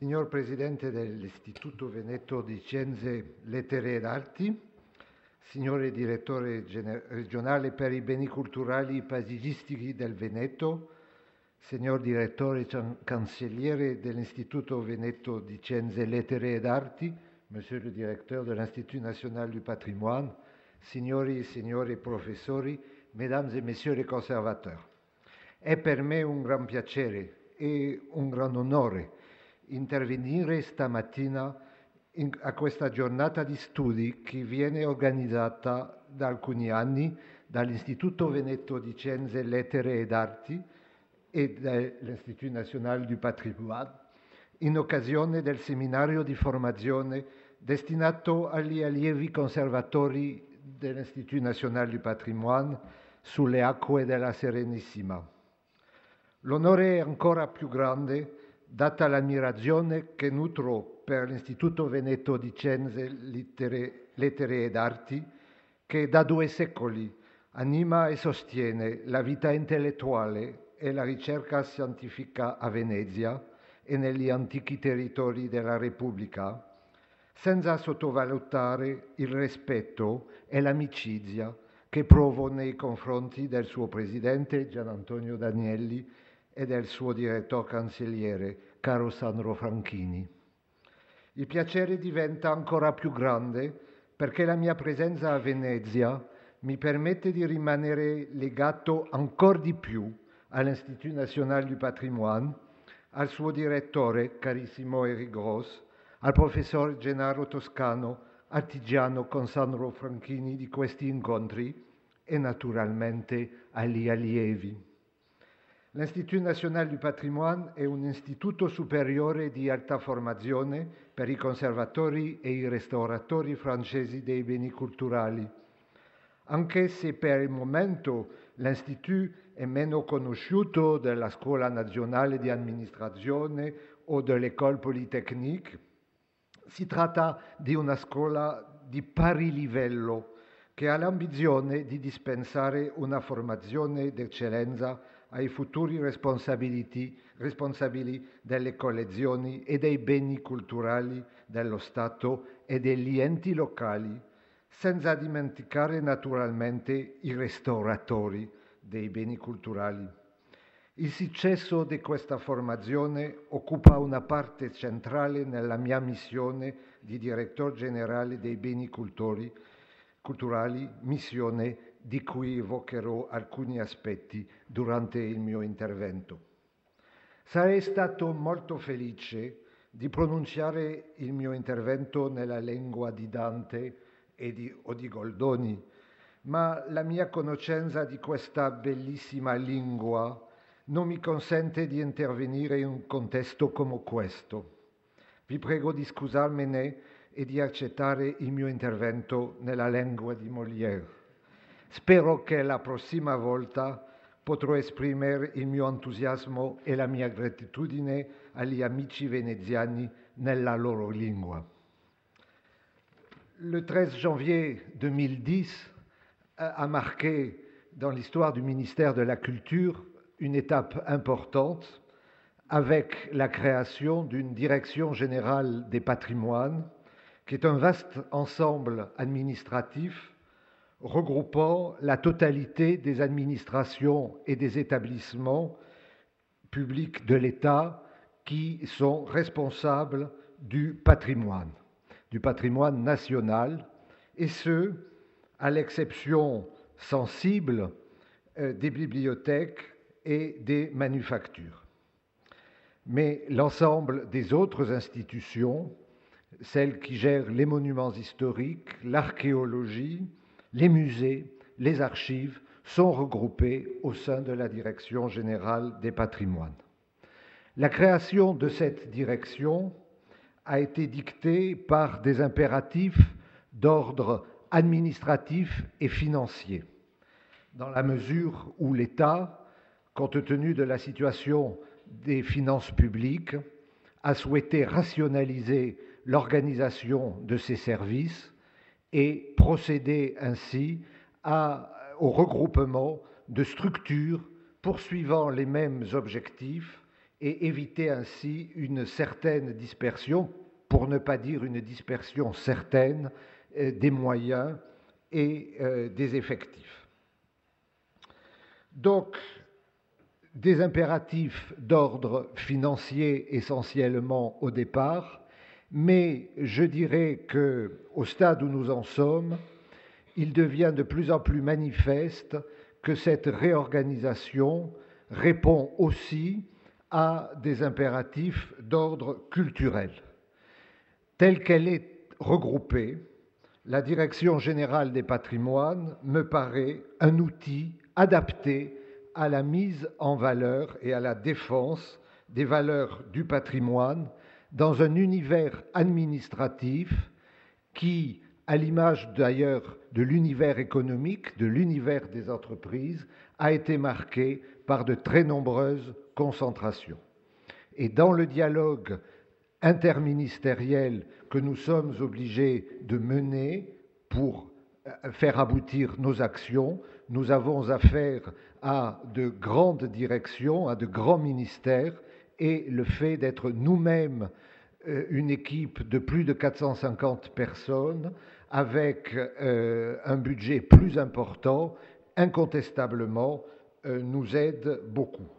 Signor Presidente dell'Istituto Veneto di Scienze, Lettere ed Arti, Signore Direttore Regionale per i Beni Culturali e Paesaggistici del Veneto, Signor Direttore Can- Cancelliere dell'Istituto Veneto di Scienze, Lettere ed Arti, Monsieur le Directeur de l'Institut National du Patrimoine, Signori Signore Professori, Mesdames et Messieurs les Conservateurs. È per me un gran piacere e un gran onore intervenire stamattina in- a questa giornata di studi che viene organizzata da alcuni anni dall'Istituto Veneto di Scienze, Lettere ed Arti e dall'Istitut National du Patrimoine in occasione del seminario di formazione destinato agli allievi conservatori dell'Istitut National du Patrimoine sulle acque della Serenissima. L'onore è ancora più grande data l'ammirazione che nutro per l'Istituto Veneto di Scienze, Lettere, ed Arti, che da due secoli anima e sostiene la vita intellettuale e la ricerca scientifica a Venezia e negli antichi territori della Repubblica, senza sottovalutare il rispetto e l'amicizia che provo nei confronti del suo presidente Gian Antonio Danielli e del suo direttore cancelliere caro Sandro Franchini. Il piacere diventa ancora più grande perché la mia presenza a Venezia mi permette di rimanere legato ancora di più all'Institut National du Patrimoine, al suo direttore, carissimo Eric Gross, al professor Gennaro Toscano, artigiano con Sandro Franchini di questi incontri e naturalmente agli allievi. L'Institut National du Patrimoine è un istituto superiore di alta formazione per i conservatori e i restauratori francesi dei beni culturali. Anche se per il momento l'Institut è meno conosciuto della Scuola Nazionale di Amministrazione o dell'École Polytechnique, si tratta di una scuola di pari livello che ha l'ambizione di dispensare una formazione d'eccellenza ai futuri responsabili delle collezioni e dei beni culturali dello Stato e degli enti locali, senza dimenticare naturalmente i restauratori dei beni culturali. Il successo di questa formazione occupa una parte centrale nella mia missione di direttore generale dei beni culturali, missione di cui evocherò alcuni aspetti durante il mio intervento. Sarei stato molto felice di pronunciare il mio intervento nella lingua di Dante e di, o di Goldoni, ma la mia conoscenza di questa bellissima lingua non mi consente di intervenire in un contesto come questo. Vi prego di scusarmene e di accettare il mio intervento nella lingua di Molière. Spero che la prossima volta potrò esprimere il mio entusiasmo e la mia gratitudine agli amici veneziani nella loro lingua. Le 13 janvier 2010 a marqué dans l'histoire du ministère de la Culture une étape importante avec la création d'une direction générale des patrimoines, qui est un vaste ensemble administratif regroupant la totalité des administrations et des établissements publics de l'État qui sont responsables du patrimoine, du patrimoine national, et ce, à l'exception sensible euh, des bibliothèques et des manufactures. Mais l'ensemble des autres institutions, celles qui gèrent les monuments historiques, l'archéologie, les musées, les archives sont regroupés au sein de la Direction générale des patrimoines. La création de cette direction a été dictée par des impératifs d'ordre administratif et financier, dans la mesure où l'État, compte tenu de la situation des finances publiques, a souhaité rationaliser l'organisation de ses services et procéder ainsi à, au regroupement de structures poursuivant les mêmes objectifs et éviter ainsi une certaine dispersion, pour ne pas dire une dispersion certaine, euh, des moyens et euh, des effectifs. Donc, des impératifs d'ordre financier essentiellement au départ, mais je dirais que au stade où nous en sommes, il devient de plus en plus manifeste que cette réorganisation répond aussi à des impératifs d'ordre culturel. Telle qu'elle est regroupée, la Direction générale des patrimoines me paraît un outil adapté à la mise en valeur et à la défense des valeurs du patrimoine dans un univers administratif qui, à l'image d'ailleurs de l'univers économique, de l'univers des entreprises, a été marqué par de très nombreuses concentrations. Et dans le dialogue interministériel que nous sommes obligés de mener pour euh, faire aboutir nos actions, nous avons affaire à de grandes directions, à de grands ministères, et le fait d'être nous-mêmes euh, une équipe de plus de 450 personnes avec euh, un budget plus important, incontestablement, nous aide beaucoup.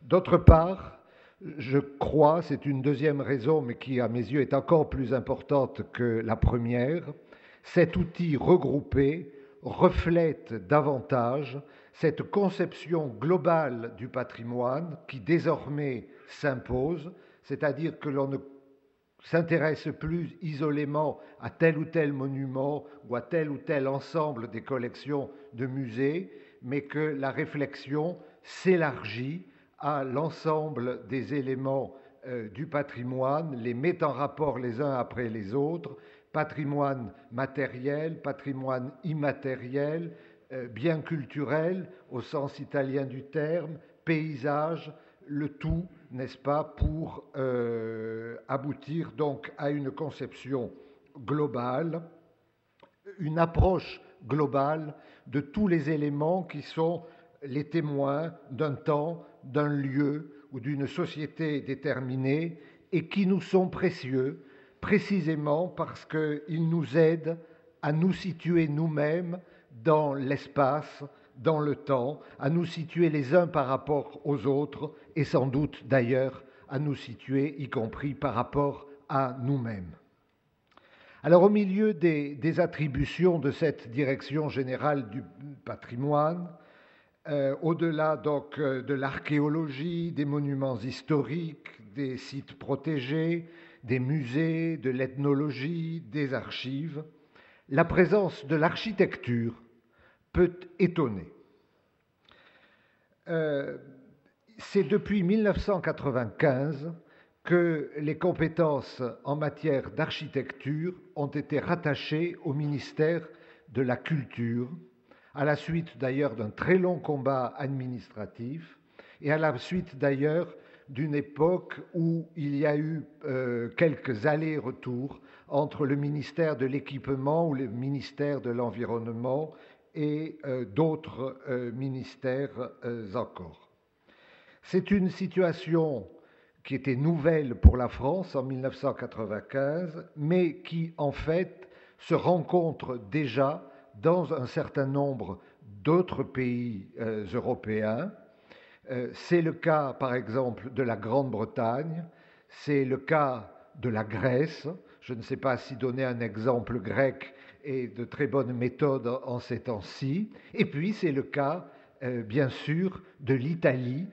D'autre part, je crois, c'est une deuxième raison, mais qui à mes yeux est encore plus importante que la première, cet outil regroupé reflète davantage cette conception globale du patrimoine qui désormais s'impose, c'est-à-dire que l'on ne s'intéresse plus isolément à tel ou tel monument ou à tel ou tel ensemble des collections de musées, mais que la réflexion s'élargit à l'ensemble des éléments euh, du patrimoine, les met en rapport les uns après les autres, patrimoine matériel, patrimoine immatériel, bien culturel au sens italien du terme, paysage, le tout, n'est-ce pas, pour euh, aboutir donc à une conception globale, une approche globale de tous les éléments qui sont les témoins d'un temps, d'un lieu ou d'une société déterminée et qui nous sont précieux précisément parce qu'ils nous aident à nous situer nous-mêmes dans l'espace, dans le temps, à nous situer les uns par rapport aux autres et sans doute d'ailleurs à nous situer y compris par rapport à nous-mêmes. Alors au milieu des, attributions de cette direction générale du patrimoine, euh, au-delà donc euh, de l'archéologie, des monuments historiques, des sites protégés, des musées, de l'ethnologie, des archives, la présence de l'architecture peut étonner. Euh, c'est depuis 1995 que les compétences en matière d'architecture ont été rattachées au ministère de la Culture, à la suite d'ailleurs d'un très long combat administratif et à la suite d'ailleurs d'une époque où il y a eu euh, quelques allers-retours entre le ministère de l'équipement ou le ministère de l'environnement et euh, d'autres euh, ministères encore. C'est une situation qui était nouvelle pour la France en 1995, mais qui en fait se rencontre déjà dans un certain nombre d'autres pays européens. Euh, c'est le cas, par exemple, de la Grande-Bretagne, c'est le cas de la Grèce. Je ne sais pas si donner un exemple grec est de très bonne méthode en ces temps-ci. Et puis, c'est le cas, euh, bien sûr, de l'Italie,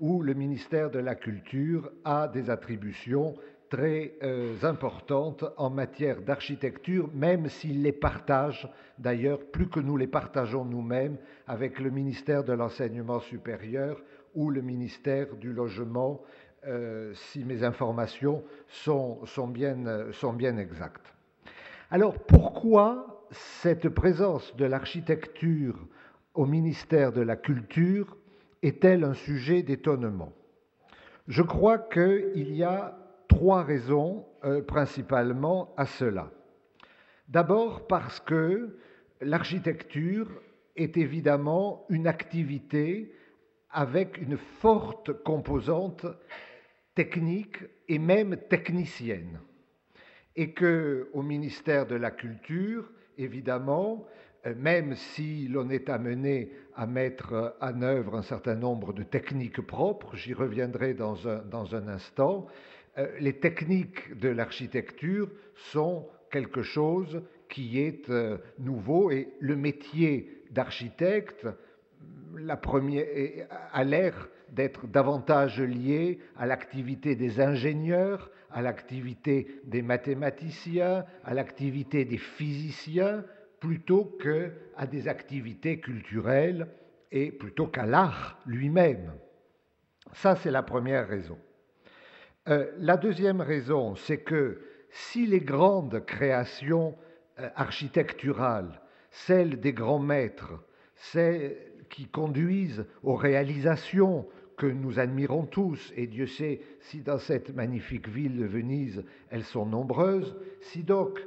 où le ministère de la Culture a des attributions très euh, importantes en matière d'architecture, même s'il les partage d'ailleurs plus que nous les partageons nous-mêmes avec le ministère de l'Enseignement supérieur ou le ministère du Logement, euh, si mes informations sont, sont, bien, sont bien exactes. Alors pourquoi cette présence de l'architecture au ministère de la Culture est-elle un sujet d'étonnement? Je crois qu'il y a trois raisons euh, principalement à cela. D'abord parce que l'architecture est évidemment une activité avec une forte composante technique et même technicienne. Et que au ministère de la Culture, évidemment, euh, même si l'on est amené à mettre en œuvre un certain nombre de techniques propres, j'y reviendrai dans un, instant, euh, les techniques de l'architecture sont quelque chose qui est euh, nouveau et le métier d'architecte, la première, a l'air d'être davantage lié à l'activité des ingénieurs, à l'activité des mathématiciens, à l'activité des physiciens, plutôt qu'à des activités culturelles et plutôt qu'à l'art lui-même. Ça, c'est la première raison. Euh, la deuxième raison, c'est que si les grandes créations euh, architecturales, celles des grands maîtres, celles qui conduisent aux réalisations que nous admirons tous, et Dieu sait si dans cette magnifique ville de Venise elles sont nombreuses, si donc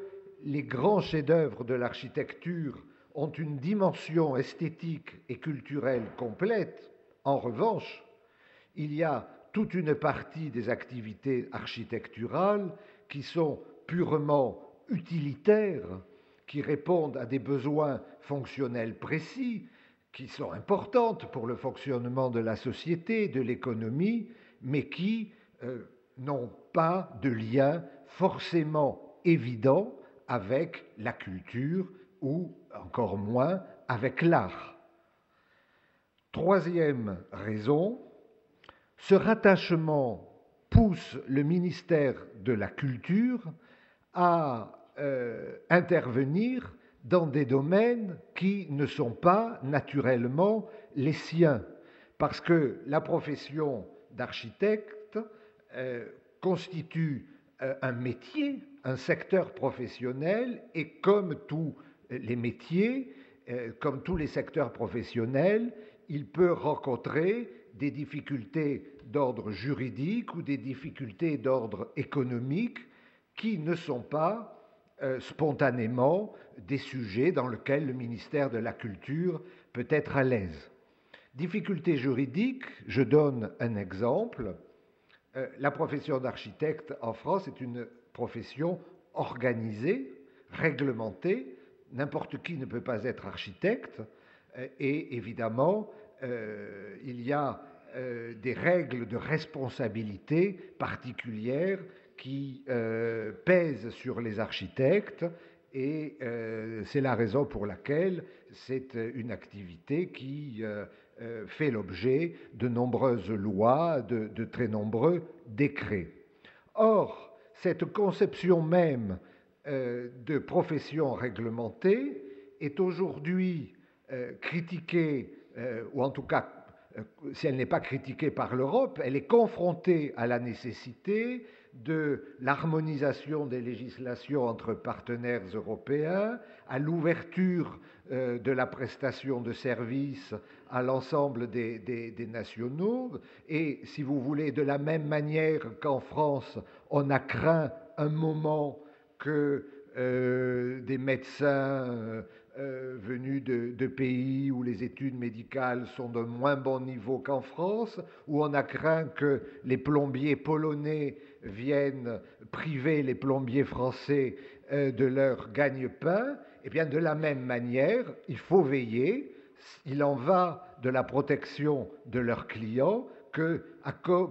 les grands chefs-d'œuvre de l'architecture ont une dimension esthétique et culturelle complète, en revanche, il y a toute une partie des activités architecturales qui sont purement utilitaires, qui répondent à des besoins fonctionnels précis, qui sont importantes pour le fonctionnement de la société, de l'économie, mais qui euh, n'ont pas de lien forcément évident avec la culture ou encore moins avec l'art. Troisième raison, ce rattachement pousse le ministère de la Culture à euh, intervenir dans des domaines qui ne sont pas naturellement les siens, parce que la profession d'architecte euh, constitue euh, un métier un secteur professionnel et comme tous les métiers, comme tous les secteurs professionnels, il peut rencontrer des difficultés d'ordre juridique ou des difficultés d'ordre économique qui ne sont pas euh, spontanément des sujets dans lesquels le ministère de la Culture peut être à l'aise. Difficultés juridiques, je donne un exemple. Euh, la profession d'architecte en France est une profession organisée, réglementée. N'importe qui ne peut pas être architecte. Euh, et évidemment, euh, il y a euh, des règles de responsabilité particulières qui pèsent sur les architectes et c'est la raison pour laquelle c'est une activité qui fait l'objet de nombreuses lois, de, de, très nombreux décrets. Or, cette conception même euh, de profession réglementée est aujourd'hui euh, critiquée, euh, ou en tout cas, si elle n'est pas critiquée par l'Europe, elle est confrontée à la nécessité de l'harmonisation des législations entre partenaires européens, à l'ouverture de la prestation de services à l'ensemble des, nationaux. Et si vous voulez, de la même manière qu'en France, on a craint un moment que euh, des médecins euh, euh, venus de, pays où les études médicales sont de moins bon niveau qu'en France, où on a craint que les plombiers polonais viennent priver les plombiers français de leur gagne-pain, eh bien de la même manière, il faut veiller, il en va de la protection de leurs clients, que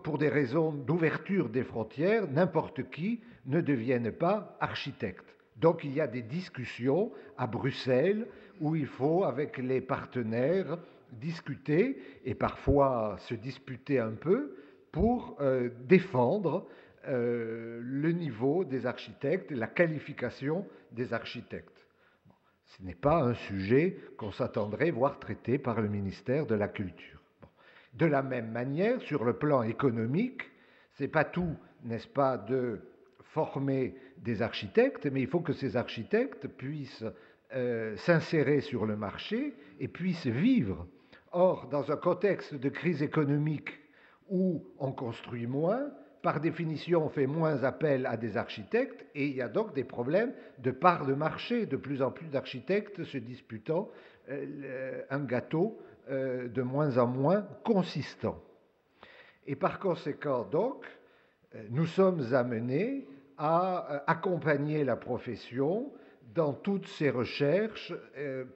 pour des raisons d'ouverture des frontières, n'importe qui ne devienne pas architecte. Donc il y a des discussions à Bruxelles où il faut, avec les partenaires, discuter et parfois se disputer un peu pour euh, défendre euh, le niveau des architectes la qualification des architectes. Ce n'est pas un sujet qu'on s'attendrait voir traité par le ministère de la Culture. De la même manière, sur le plan économique, c'est pas tout, n'est-ce pas, de former des architectes, mais il faut que ces architectes puissent euh, s'insérer sur le marché et puissent vivre. Or, dans un contexte de crise économique où on construit moins, par définition, on fait moins appel à des architectes et il y a donc des problèmes de part de marché, de plus en plus d'architectes se disputant euh, un gâteau de moins en moins consistant. Et par conséquent, donc, nous sommes amenés à accompagner la profession dans toutes ses recherches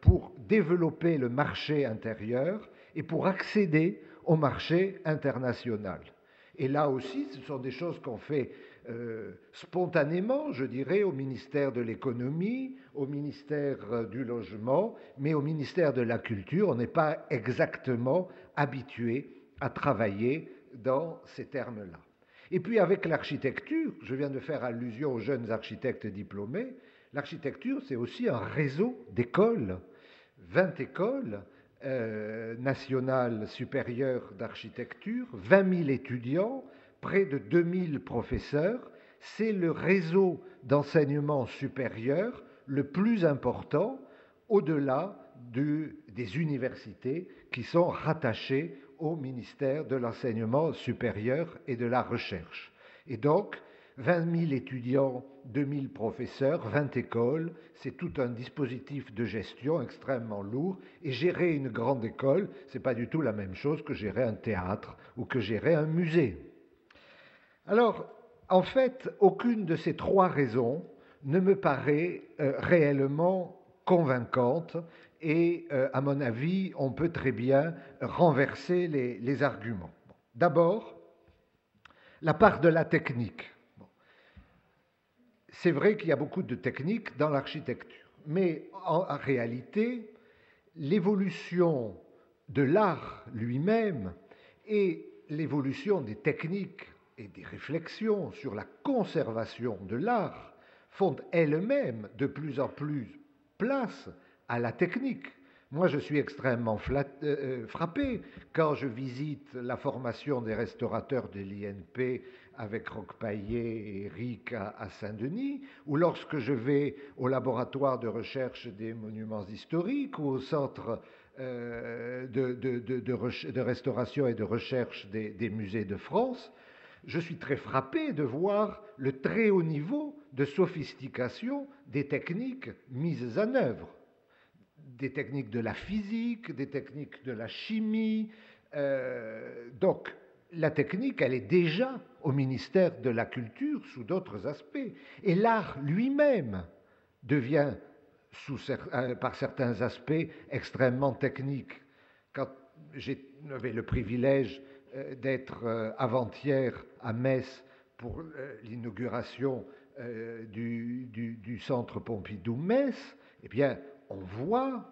pour développer le marché intérieur et pour accéder au marché international. Et là aussi, ce sont des choses qu'on fait euh, spontanément, je dirais, au ministère de l'économie, au ministère euh, du logement, mais au ministère de la culture, on n'est pas exactement habitué à travailler dans ces termes-là. Et puis avec l'architecture, je viens de faire allusion aux jeunes architectes diplômés, l'architecture c'est aussi un réseau d'écoles, 20 écoles euh, nationale supérieure d'architecture, 20 000 étudiants, près de 2000 professeurs. C'est le réseau d'enseignement supérieur le plus important au-delà des universités qui sont rattachées au ministère de l'enseignement supérieur et de la recherche. Et donc, 20 000 étudiants, 2 000 professeurs, 20 écoles, c'est tout un dispositif de gestion extrêmement lourd. Et gérer une grande école, ce n'est pas du tout la même chose que gérer un théâtre ou que gérer un musée. Alors, en fait, aucune de ces trois raisons ne me paraît euh, réellement convaincante et, euh, à mon avis, on peut très bien renverser les arguments. D'abord, la part de la technique. C'est vrai qu'il y a beaucoup de techniques dans l'architecture, mais en, réalité, l'évolution de l'art lui-même et l'évolution des techniques et des réflexions sur la conservation de l'art font elles-mêmes de plus en plus place à la technique. Moi, je suis extrêmement euh, euh, frappé quand je visite la formation des restaurateurs de l'INP avec Roquepaillet et Eric à, Saint-Denis, ou lorsque je vais au laboratoire de recherche des monuments historiques ou au centre euh, de, restauration et de recherche des, musées de France, je suis très frappé de voir le très haut niveau de sophistication des techniques mises en œuvre. Des techniques de la physique, des techniques de la chimie. Euh, donc, la technique, elle est déjà au ministère de la Culture sous d'autres aspects. Et l'art lui-même devient, euh, par certains aspects, extrêmement technique. Quand j'avais le privilège euh, d'être avant-hier à Metz pour l'inauguration du, du, centre Pompidou-Metz, eh bien, on voit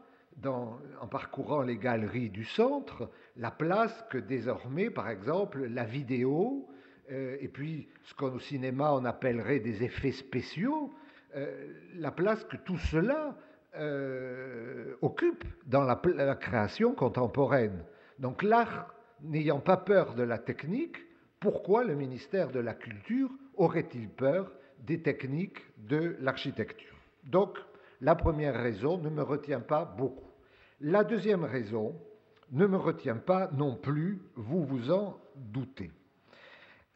en parcourant les galeries du centre, la place que désormais, par exemple, la vidéo, euh, et puis ce qu'au cinéma on appellerait des effets spéciaux, euh, la place que tout cela euh, occupe dans la, la, création contemporaine. Donc l'art, n'ayant pas peur de la technique, pourquoi le ministère de la Culture aurait-il peur des techniques de l'architecture? Donc, la première raison ne me retient pas beaucoup. La deuxième raison ne me retient pas non plus, vous vous en doutez.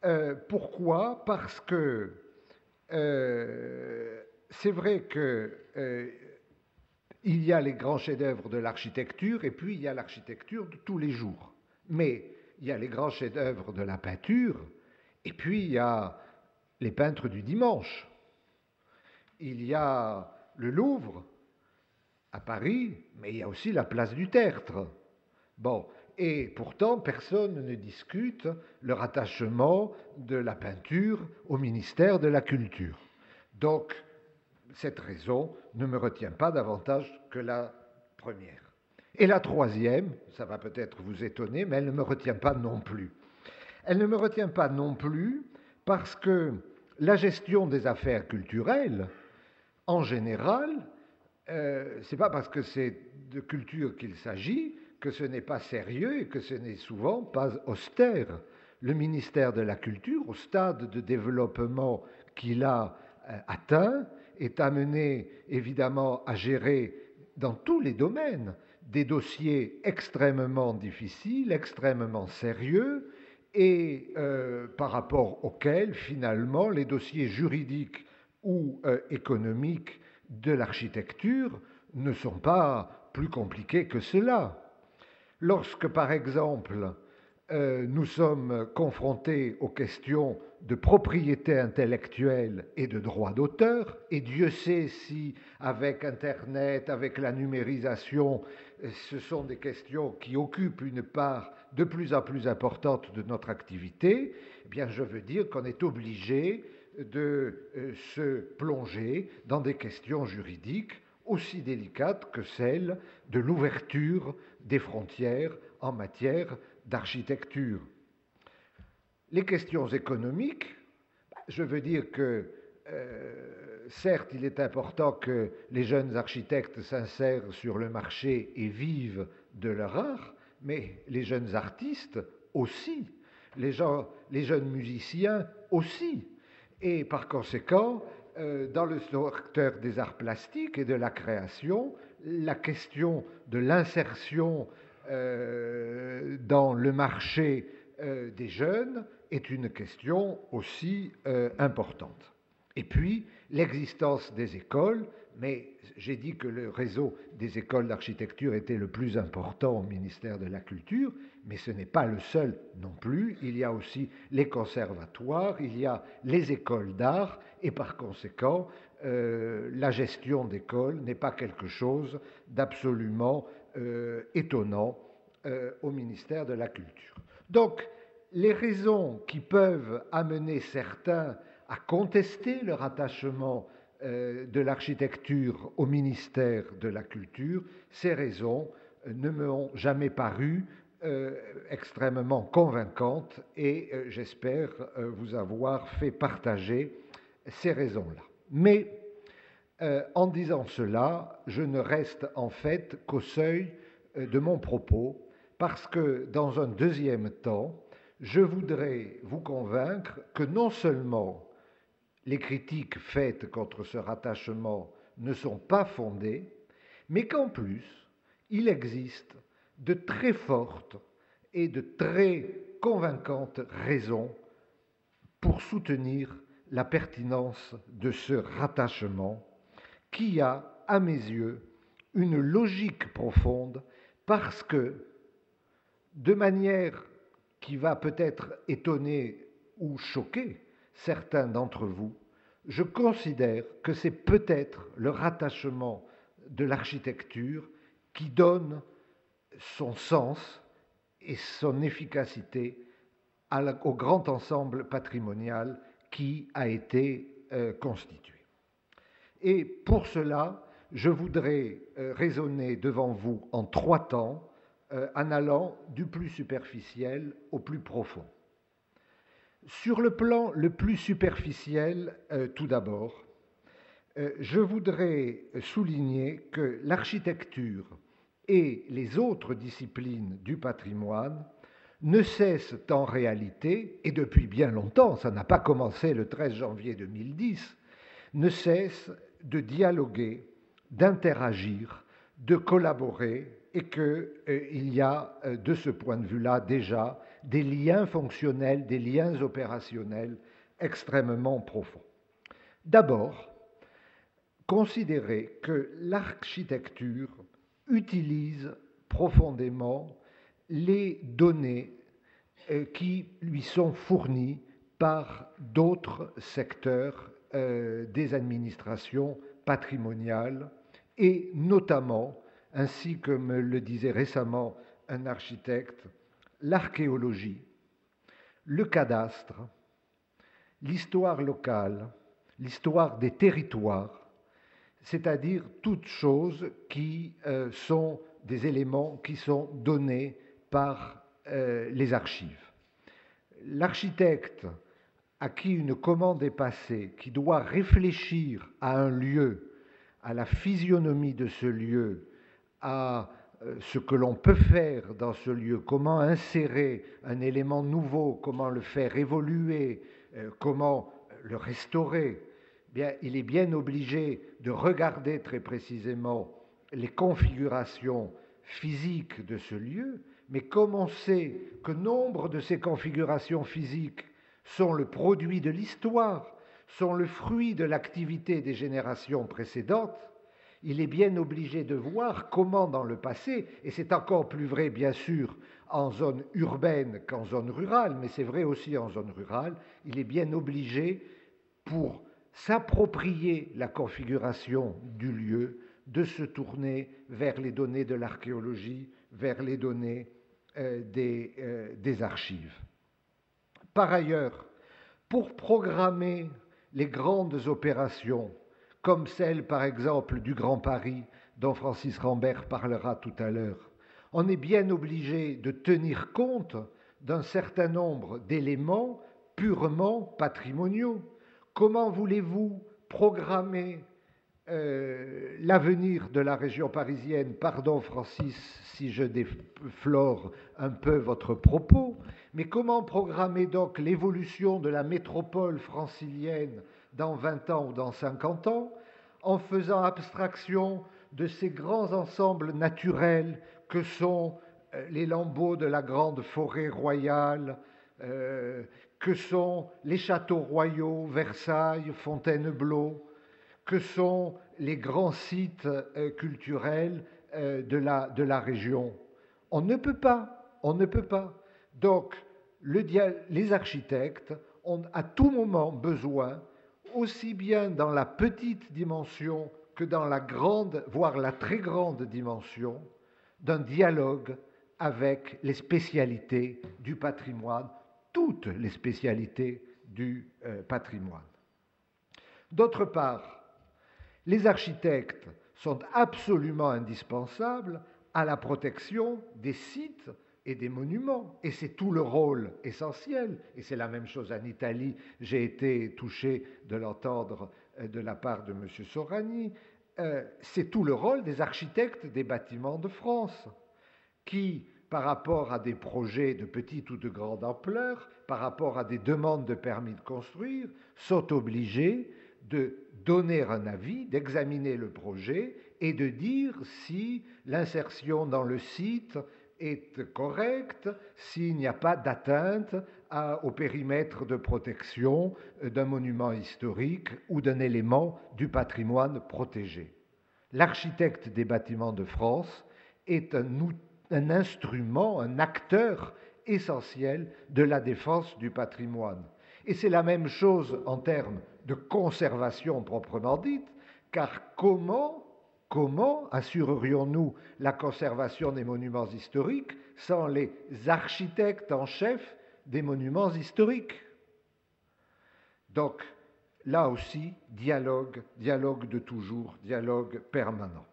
Euh, pourquoi? Parce que euh, c'est vrai qu'il euh, y a les grands chefs-d'œuvre de l'architecture et puis il y a l'architecture de tous les jours. Mais il y a les grands chefs-d'œuvre de la peinture et puis il y a les peintres du dimanche. Il y a le Louvre à Paris, mais il y a aussi la place du Tertre. Bon, et pourtant personne ne discute le rattachement de la peinture au ministère de la Culture. Donc, cette raison ne me retient pas davantage que la première. Et la troisième, ça va peut-être vous étonner, mais elle ne me retient pas non plus. Elle ne me retient pas non plus parce que la gestion des affaires culturelles, en général, euh, ce n'est pas parce que c'est de culture qu'il s'agit que ce n'est pas sérieux et que ce n'est souvent pas austère. Le ministère de la Culture, au stade de développement qu'il a euh, atteint, est amené évidemment à gérer dans tous les domaines des dossiers extrêmement difficiles, extrêmement sérieux, et euh, par rapport auxquels finalement les dossiers juridiques ou économiques de l'architecture ne sont pas plus compliqués que cela. Lorsque, par exemple, euh, nous sommes confrontés aux questions de propriété intellectuelle et de droit d'auteur, et Dieu sait si avec Internet, avec la numérisation, euh, ce sont des questions qui occupent une part de plus en plus importante de notre activité, eh bien je veux dire qu'on est obligé de euh, se plonger dans des questions juridiques aussi délicates que celles de l'ouverture des frontières en matière d'architecture. Les questions économiques, je veux dire que euh, certes, il est important que les jeunes architectes s'insèrent sur le marché et vivent de leur art, mais les jeunes artistes aussi, les, jeunes musiciens aussi. Et par conséquent, euh, dans le secteur des arts plastiques et de la création, la question de l'insertion euh, dans le marché euh, des jeunes est une question aussi importante. Et puis, l'existence des écoles, mais j'ai dit que le réseau des écoles d'architecture était le plus important au ministère de la Culture, mais ce n'est pas le seul non plus. Il y a aussi les conservatoires, il y a les écoles d'art, et par conséquent, euh, la gestion d'écoles n'est pas quelque chose d'absolument euh, étonnant euh, au ministère de la Culture. Donc, les raisons qui peuvent amener certains à contester le rattachement euh, de l'architecture au ministère de la Culture, ces raisons ne m'ont jamais paru extrêmement convaincantes et j'espère vous avoir fait partager ces raisons-là. Mais en disant cela, je ne reste en fait qu'au seuil de mon propos parce que dans un deuxième temps, je voudrais vous convaincre que non seulement les critiques faites contre ce rattachement ne sont pas fondées, mais qu'en plus, il existe de très fortes et de très convaincantes raisons pour soutenir la pertinence de ce rattachement qui a, à mes yeux, une logique profonde parce que, de manière qui va peut-être étonner ou choquer, certains d'entre vous, je considère que c'est peut-être le rattachement de l'architecture qui donne son sens et son efficacité au grand ensemble patrimonial qui a été euh, constitué. Et pour cela, je voudrais euh, raisonner devant vous en trois temps, euh, en allant du plus superficiel au plus profond. Sur le plan le plus superficiel, tout d'abord, je voudrais souligner que l'architecture et les autres disciplines du patrimoine ne cessent en réalité, et depuis bien longtemps, ça n'a pas commencé le 13 janvier 2010, ne cessent de dialoguer, d'interagir, de collaborer, et qu'il euh, y a de ce point de vue-là déjà des liens fonctionnels, des liens opérationnels extrêmement profonds. D'abord, considérer que l'architecture utilise profondément les données euh, qui lui sont fournies par d'autres secteurs euh, des administrations patrimoniales et notamment, ainsi que me le disait récemment un architecte, l'archéologie, le cadastre, l'histoire locale, l'histoire des territoires, c'est-à-dire toutes choses qui euh, sont des éléments qui sont donnés par euh, les archives. L'architecte à qui une commande est passée, qui doit réfléchir à un lieu, à la physionomie de ce lieu, à euh, ce que l'on peut faire dans ce lieu, comment insérer un élément nouveau, comment le faire évoluer, comment le restaurer, il est bien obligé de regarder très précisément les configurations physiques de ce lieu, mais comme on sait que nombre de ces configurations physiques sont le produit de l'histoire, sont le fruit de l'activité des générations précédentes, il est bien obligé de voir comment dans le passé, et c'est encore plus vrai bien sûr en zone urbaine qu'en zone rurale, mais c'est vrai aussi en zone rurale, il est bien obligé pour s'approprier la configuration du lieu, de se tourner vers les données de l'archéologie, vers les données euh, euh, des archives. Par ailleurs, pour programmer les grandes opérations, comme celle par exemple du Grand Paris dont Francis Rambert parlera tout à l'heure, on est bien obligé de tenir compte d'un certain nombre d'éléments purement patrimoniaux. Comment voulez-vous programmer euh, l'avenir de la région parisienne, pardon Francis si je déflore un peu votre propos, mais comment programmer donc l'évolution de la métropole francilienne dans 20 ans ou dans 50 ans en faisant abstraction de ces grands ensembles naturels que sont euh, les lambeaux de la grande forêt royale, euh, que sont les châteaux royaux, Versailles, Fontainebleau, que sont les grands sites euh, culturels euh, de, la, région? On ne peut pas, on ne peut pas. Donc, le, les architectes ont à tout moment besoin, aussi bien dans la petite dimension que dans la grande, voire la très grande dimension, d'un dialogue avec les spécialités du patrimoine, toutes les spécialités du euh, patrimoine. D'autre part, les architectes sont absolument indispensables à la protection des sites et des monuments. Et c'est tout le rôle essentiel. Et c'est la même chose en Italie. J'ai été touché de l'entendre euh, de la part de M. Sorani. Euh, c'est tout le rôle des architectes des bâtiments de France, qui, par rapport à des projets de petite ou de grande ampleur, par rapport à des demandes de permis de construire, sont obligés de donner un avis, d'examiner le projet et de dire si l'insertion dans le site est correcte, s'il n'y a pas d'atteinte au périmètre de protection d'un monument historique ou d'un élément du patrimoine protégé. L'architecte des bâtiments de France est un, un instrument, un acteur essentiel de la défense du patrimoine. Et c'est la même chose en termes de conservation proprement dite, car comment, assurerions-nous la conservation des monuments historiques sans les architectes en chef des monuments historiques? Donc, là aussi, dialogue, dialogue de toujours, dialogue permanent.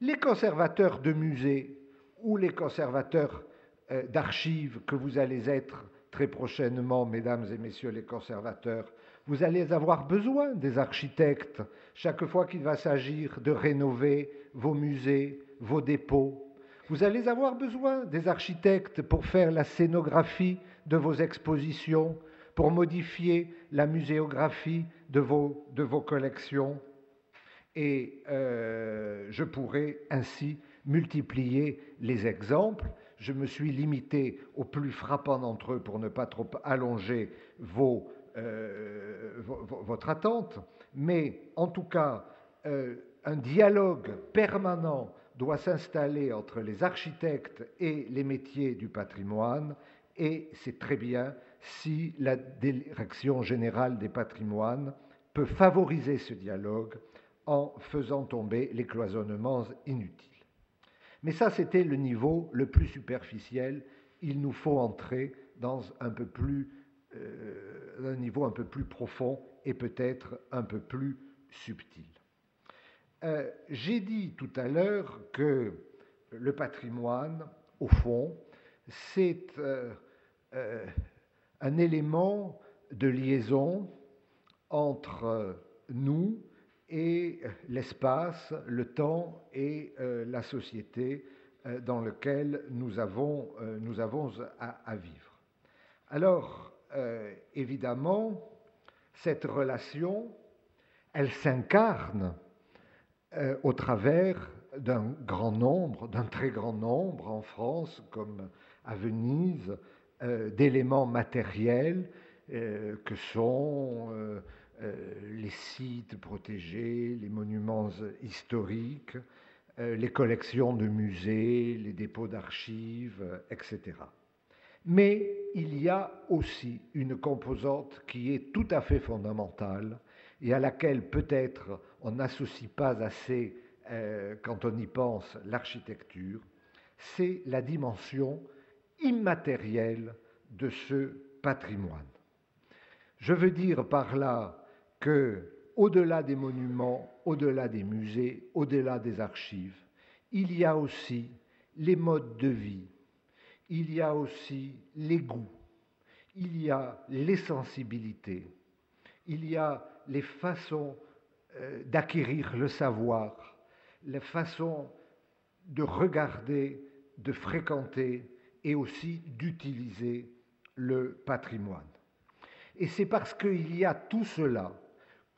Les conservateurs de musées ou les conservateurs euh, d'archives que vous allez être très prochainement, mesdames et messieurs les conservateurs, vous allez avoir besoin des architectes chaque fois qu'il va s'agir de rénover vos musées, vos dépôts. Vous allez avoir besoin des architectes pour faire la scénographie de vos expositions, pour modifier la muséographie de vos, de vos collections. Et euh, je pourrais ainsi multiplier les exemples. Je me suis limité aux plus frappants d'entre eux pour ne pas trop allonger vos euh, votre attente, mais en tout cas, euh, un dialogue permanent doit s'installer entre les architectes et les métiers du patrimoine, et c'est très bien si la Direction générale des patrimoines peut favoriser ce dialogue en faisant tomber les cloisonnements inutiles. Mais ça, c'était le niveau le plus superficiel. Il nous faut entrer dans un peu plus euh, un niveau un peu plus profond et peut-être un peu plus subtil. Euh, j'ai dit tout à l'heure que le patrimoine, au fond, c'est euh, un élément de liaison entre nous et l'espace, le temps et la société dans lequel nous avons, nous avons à, à vivre. Alors, euh, évidemment, cette relation, elle s'incarne euh, au travers d'un grand nombre, d'un très grand nombre en France, comme à Venise, euh, d'éléments matériels que sont les les sites protégés, les monuments historiques, euh, les collections de musées, les dépôts d'archives, euh, etc. Mais il y a aussi une composante qui est tout à fait fondamentale et à laquelle peut-être on n'associe pas assez euh, quand on y pense l'architecture, c'est la dimension immatérielle de ce patrimoine. Je veux dire par là que, au-delà des monuments, au-delà des musées, au-delà des archives, il y a aussi les modes de vie, il y a aussi les goûts, il y a les sensibilités, il y a les façons euh, d'acquérir le savoir, les façons de regarder, de fréquenter et aussi d'utiliser le patrimoine. Et c'est parce qu'il y a tout cela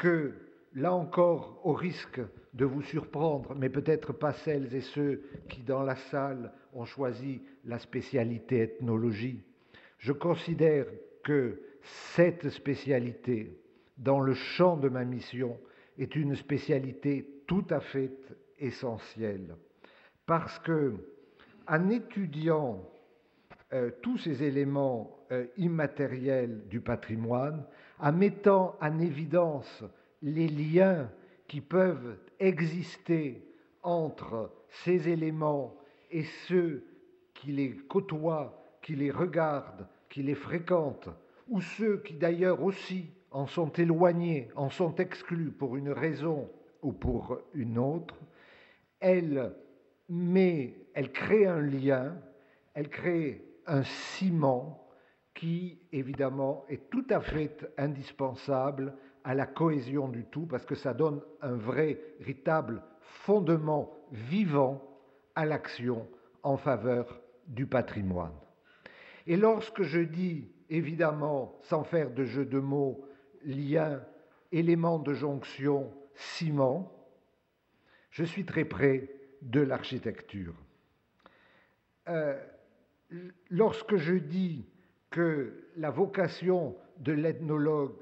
que, là encore, au risque de vous surprendre, mais peut-être pas celles et ceux qui, dans la salle, ont choisi la spécialité ethnologie, je considère que cette spécialité, dans le champ de ma mission, est une spécialité tout à fait essentielle. Parce que, en étudiant euh, tous ces éléments euh, immatériels du patrimoine, en mettant en évidence les liens qui peuvent exister entre ces éléments et ceux qui les côtoient, qui les regardent, qui les fréquentent, ou ceux qui d'ailleurs aussi en sont éloignés, en sont exclus pour une raison ou pour une autre, elle met, elle crée un lien, elle crée un ciment qui, évidemment, est tout à fait indispensable à la cohésion du tout, parce que ça donne un vrai, véritable fondement vivant à l'action en faveur du patrimoine. Et lorsque je dis, évidemment, sans faire de jeu de mots, lien, élément de jonction, ciment, je suis très près de l'architecture. Euh, lorsque je dis que la vocation de l'ethnologue,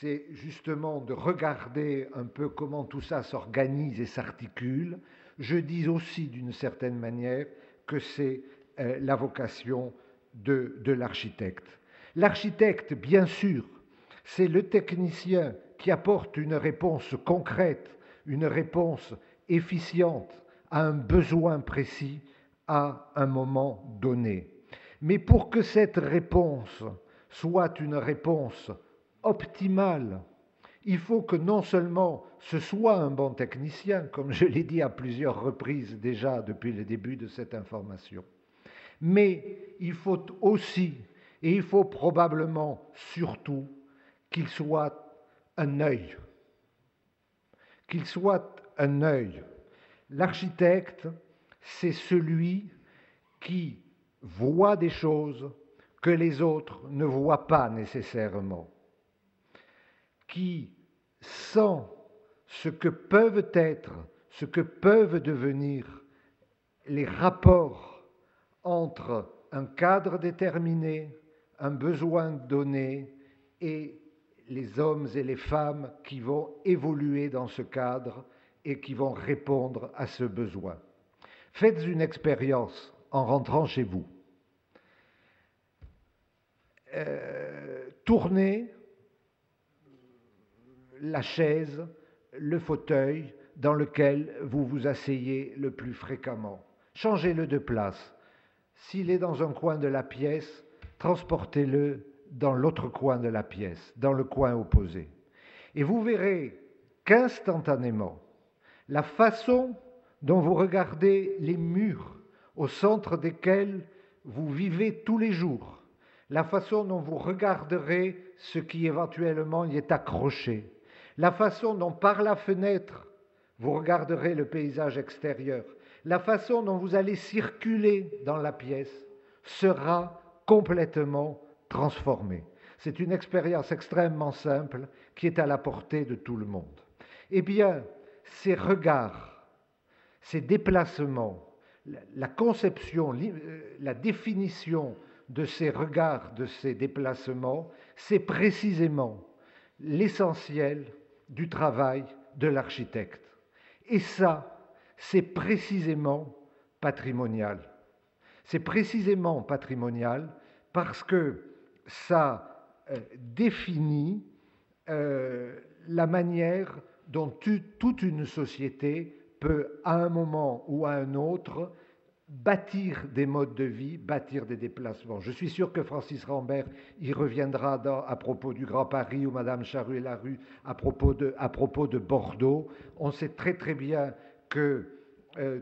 c'est justement de regarder un peu comment tout ça s'organise et s'articule, je dis aussi d'une certaine manière que c'est euh, la vocation de, de l'architecte. L'architecte, bien sûr, c'est le technicien qui apporte une réponse concrète, une réponse efficiente à un besoin précis à un moment donné. Mais pour que cette réponse soit une réponse optimale, il faut que non seulement ce soit un bon technicien, comme je l'ai dit à plusieurs reprises déjà depuis le début de cette information, mais il faut aussi, et il faut probablement surtout, qu'il soit un œil. Qu'il soit un œil. L'architecte, c'est celui qui voit des choses que les autres ne voient pas nécessairement, qui sent ce que peuvent être, ce que peuvent devenir les rapports entre un cadre déterminé, un besoin donné et les hommes et les femmes qui vont évoluer dans ce cadre et qui vont répondre à ce besoin. Faites une expérience en rentrant chez vous. Euh, tournez la chaise, le fauteuil dans lequel vous vous asseyez le plus fréquemment. Changez-le de place. S'il est dans un coin de la pièce, transportez-le dans l'autre coin de la pièce, dans le coin opposé. Et vous verrez qu'instantanément, la façon dont vous regardez les murs au centre desquels vous vivez tous les jours, la façon dont vous regarderez ce qui éventuellement y est accroché, la façon dont par la fenêtre vous regarderez le paysage extérieur, la façon dont vous allez circuler dans la pièce sera complètement transformée. C'est une expérience extrêmement simple qui est à la portée de tout le monde. Eh bien, ces regards, ces déplacements, la conception, euh, la définition de ces regards, de ces déplacements, c'est précisément l'essentiel du travail de l'architecte. Et ça, c'est précisément patrimonial. C'est précisément patrimonial parce que ça euh, définit euh, la manière dont toute une société peut, à un moment ou à un autre, bâtir des modes de vie, bâtir des déplacements. Je suis sûr que Francis Rambert y reviendra à propos du Grand Paris ou Madame Charru et Larue à propos de, à propos de Bordeaux. On sait très très bien que euh,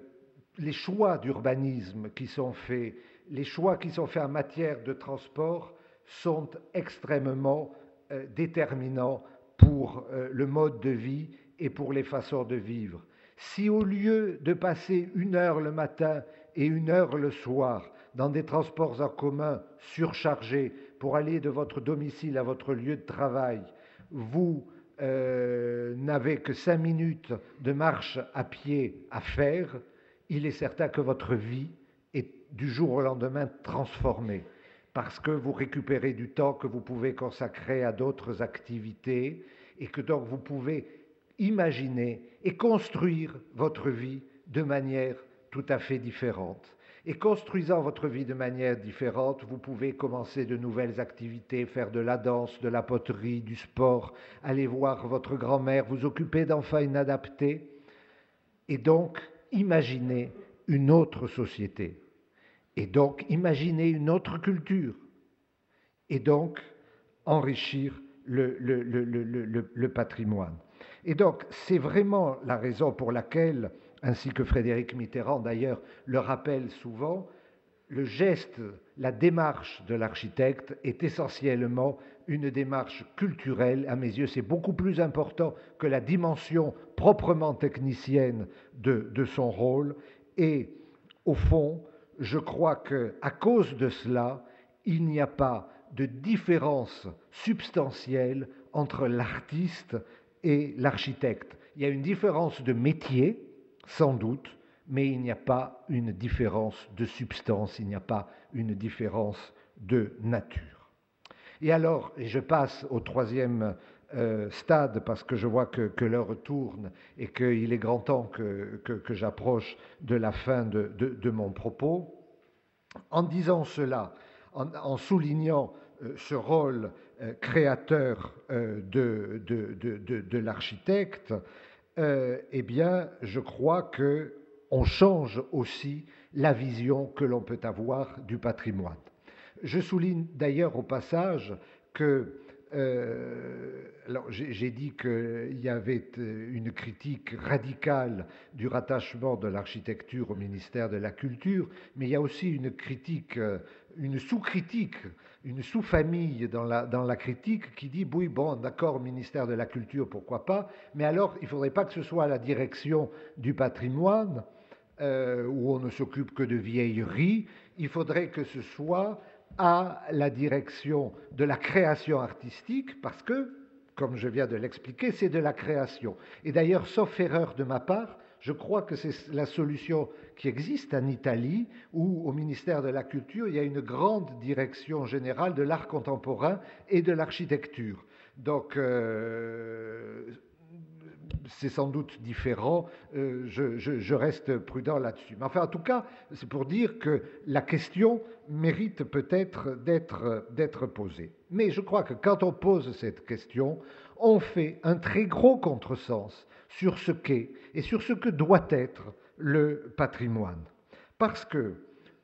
les choix d'urbanisme qui sont faits, les choix qui sont faits en matière de transport sont extrêmement euh, déterminants pour euh, le mode de vie et pour les façons de vivre. Si au lieu de passer une heure le matin et une heure le soir dans des transports en commun surchargés pour aller de votre domicile à votre lieu de travail, vous euh, n'avez que cinq minutes de marche à pied à faire, il est certain que votre vie est du jour au lendemain transformée parce que vous récupérez du temps que vous pouvez consacrer à d'autres activités et que donc vous pouvez imaginer et construire votre vie de manière tout à fait différente. Et construisant votre vie de manière différente, vous pouvez commencer de nouvelles activités, faire de la danse, de la poterie, du sport, aller voir votre grand-mère, vous occuper d'enfants inadaptés, et donc imaginer une autre société, et donc imaginer une autre culture, et donc enrichir le, le patrimoine. Et donc c'est vraiment la raison pour laquelle ainsi que Frédéric Mitterrand d'ailleurs le rappelle souvent, le geste, la démarche de l'architecte est essentiellement une démarche culturelle. À mes yeux, c'est beaucoup plus important que la dimension proprement technicienne de, son rôle. Et au fond, je crois que à cause de cela, il n'y a pas de différence substantielle entre l'artiste et l'architecte. Il y a une différence de métier, sans doute, mais il n'y a pas une différence de substance, il n'y a pas une différence de nature. Et alors, je passe au troisième euh, stade parce que je vois que, l'heure tourne et qu'il est grand temps que, j'approche de la fin de, mon propos. En disant cela, en, soulignant euh, ce rôle euh, créateur de, de l'architecte, euh, eh bien, je crois que on change aussi la vision que l'on peut avoir du patrimoine. Je souligne d'ailleurs au passage que euh, alors j'ai dit qu'il y avait euh, une critique radicale du rattachement de l'architecture au ministère de la Culture, mais il y a aussi une critique, une sous-critique une sous-famille dans la, dans la critique qui dit oui, bon, d'accord, ministère de la Culture, pourquoi pas, mais alors il ne faudrait pas que ce soit la direction du patrimoine, euh, où on ne s'occupe que de vieilleries, il faudrait que ce soit à la direction de la création artistique, parce que, comme je viens de l'expliquer, c'est de la création. Et d'ailleurs, sauf erreur de ma part, je crois que c'est la solution qui existe en Italie, où au ministère de la Culture, il y a une grande direction générale de l'art contemporain et de l'architecture. Donc, euh, c'est sans doute différent, euh, je, reste prudent là-dessus. Mais enfin, en tout cas, c'est pour dire que la question mérite peut-être d'être posée. Mais je crois que quand on pose cette question, on fait un très gros contresens sur ce qu'est et sur ce que doit être le patrimoine. Parce que,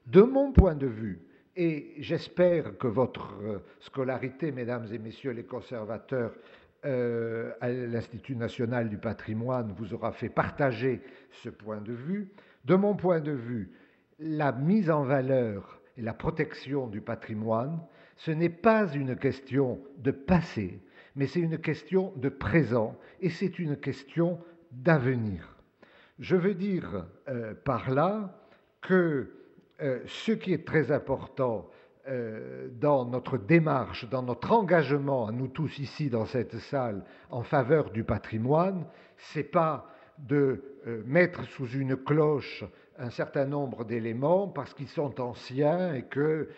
de mon point de vue, et j'espère que votre euh, scolarité, mesdames et messieurs les conservateurs, euh, à l'Institut national du patrimoine vous aura fait partager ce point de vue. De mon point de vue, la mise en valeur et la protection du patrimoine, ce n'est pas une question de passé, mais c'est une question de présent et c'est une question d'avenir. Je veux dire euh, par là que euh, ce qui est très important dans notre démarche, dans notre engagement, nous tous ici dans cette salle, en faveur du patrimoine, c'est pas de mettre sous une cloche un certain nombre d'éléments parce qu'ils sont anciens et que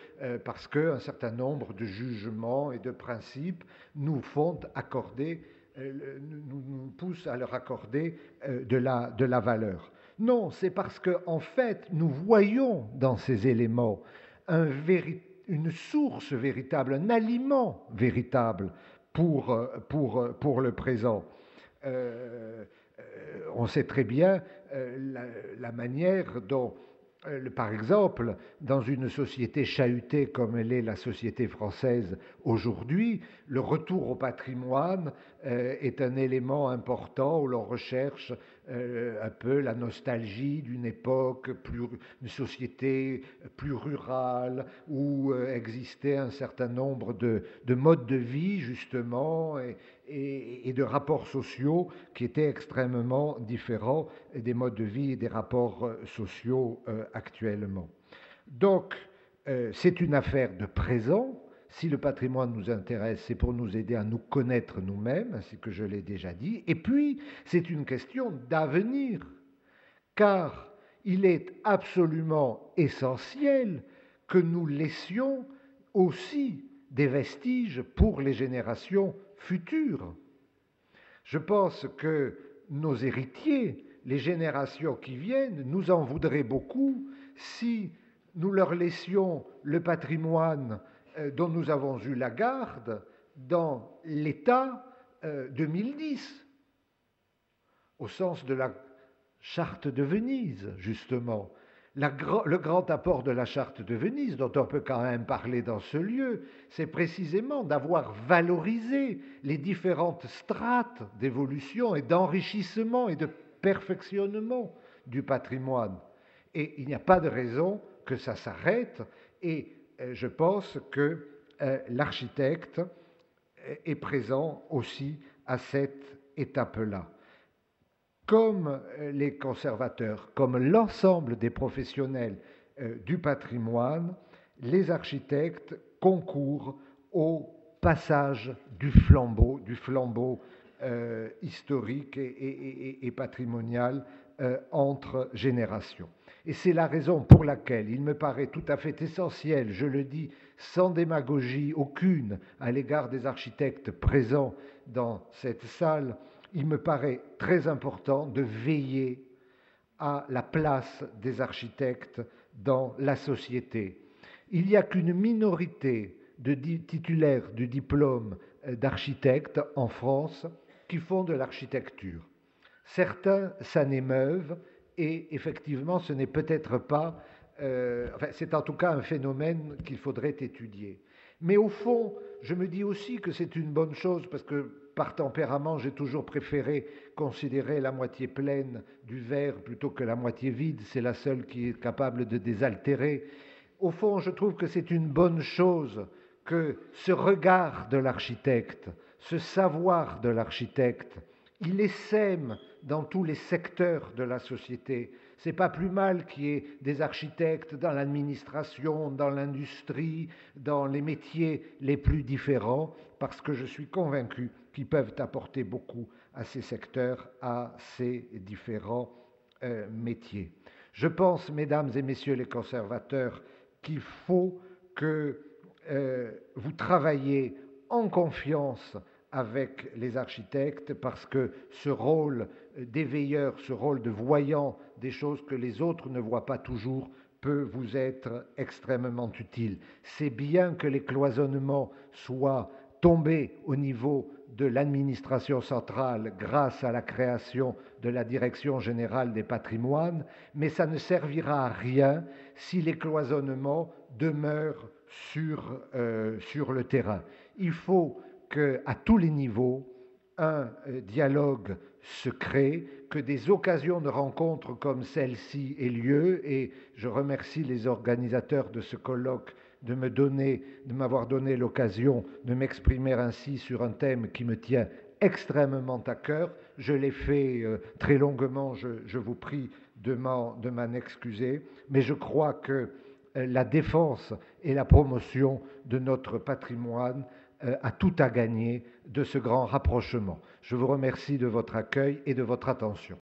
parce qu'un certain nombre de jugements et de principes nous font accorder nous, nous, pousse à leur accorder de, la, de la valeur. Non, c'est parce qu'en en fait, nous voyons dans ces éléments un une source véritable, un aliment véritable pour, pour, pour le présent. Euh, on sait très bien la, manière dont euh, par exemple, dans une société chahutée comme elle est la société française aujourd'hui, le retour au patrimoine euh, est un élément important où l'on recherche euh, un peu la nostalgie d'une époque, plus, une société plus rurale, où existait un certain nombre de, de, modes de vie, justement, et, et, de rapports sociaux qui étaient extrêmement différents des modes de vie et des rapports sociaux actuellement. Donc, euh, c'est une affaire de présent. Si le patrimoine nous intéresse, c'est pour nous aider à nous connaître nous-mêmes, ainsi que je l'ai déjà dit. Et puis, c'est une question d'avenir, car il est absolument essentiel que nous laissions aussi des vestiges pour les générations futures. Je pense que nos héritiers, les générations qui viennent, nous en voudraient beaucoup si nous leur laissions le patrimoine euh, dont nous avons eu la garde dans l'état 2010, euh, au sens de la charte de Venise, justement. Le grand apport de la charte de Venise, dont on peut quand même parler dans ce lieu, c'est précisément d'avoir valorisé les différentes strates d'évolution et d'enrichissement et de perfectionnement du patrimoine. Et il n'y a pas de raison que ça s'arrête. Et euh, je pense que euh, l'architecte euh, est présent aussi à cette étape-là. Comme les conservateurs, comme l'ensemble des professionnels du patrimoine, les architectes concourent au passage du flambeau, du flambeau historique et, et, et patrimonial entre générations. Et c'est la raison pour laquelle il me paraît tout à fait essentiel, je le dis sans démagogie aucune à l'égard des architectes présents dans cette salle, il me paraît très important de veiller à la place des architectes dans la société. Il n'y a qu'une minorité de titulaires du diplôme euh, d'architecte en France qui font de l'architecture. Certains s'en émeuvent, et effectivement, ce n'est peut-être pas, euh, c'est en tout cas un phénomène qu'il faudrait étudier. Mais au fond, je me dis aussi que c'est une bonne chose parce que par tempérament, j'ai toujours préféré considérer la moitié pleine du verre plutôt que la moitié vide. C'est la seule qui est capable de désaltérer. Au fond, je trouve que c'est une bonne chose que ce regard de l'architecte, ce savoir de l'architecte, il essaime dans tous les secteurs de la société. C'est pas plus mal qu'il y ait des architectes dans l'administration, dans l'industrie, dans les métiers les plus différents, parce que je suis convaincu qu'ils peuvent apporter beaucoup à ces secteurs, à ces différents euh, métiers. Je pense, mesdames et messieurs les conservateurs, qu'il faut que euh, vous travailliez en confiance avec les architectes parce que ce rôle d'éveilleur, ce rôle de voyant des choses que les autres ne voient pas toujours peut vous être extrêmement utile. C'est bien que les cloisonnements soient tombés au niveau de l'administration centrale grâce à la création de la Direction générale des patrimoines, mais ça ne servira à rien si les cloisonnements demeurent sur, euh, sur le terrain. Il faut qu'à tous les niveaux, un euh, dialogue se crée, que des occasions de rencontres comme celle-ci aient lieu, et je remercie les organisateurs de ce colloque de me donner, de m'avoir donné l'occasion de m'exprimer ainsi sur un thème qui me tient extrêmement à cœur. Je l'ai fait euh, très longuement, je, vous prie de m'en excuser, mais je crois que euh, la défense et la promotion de notre patrimoine a tout à gagner de ce grand rapprochement. Je vous remercie de votre accueil et de votre attention.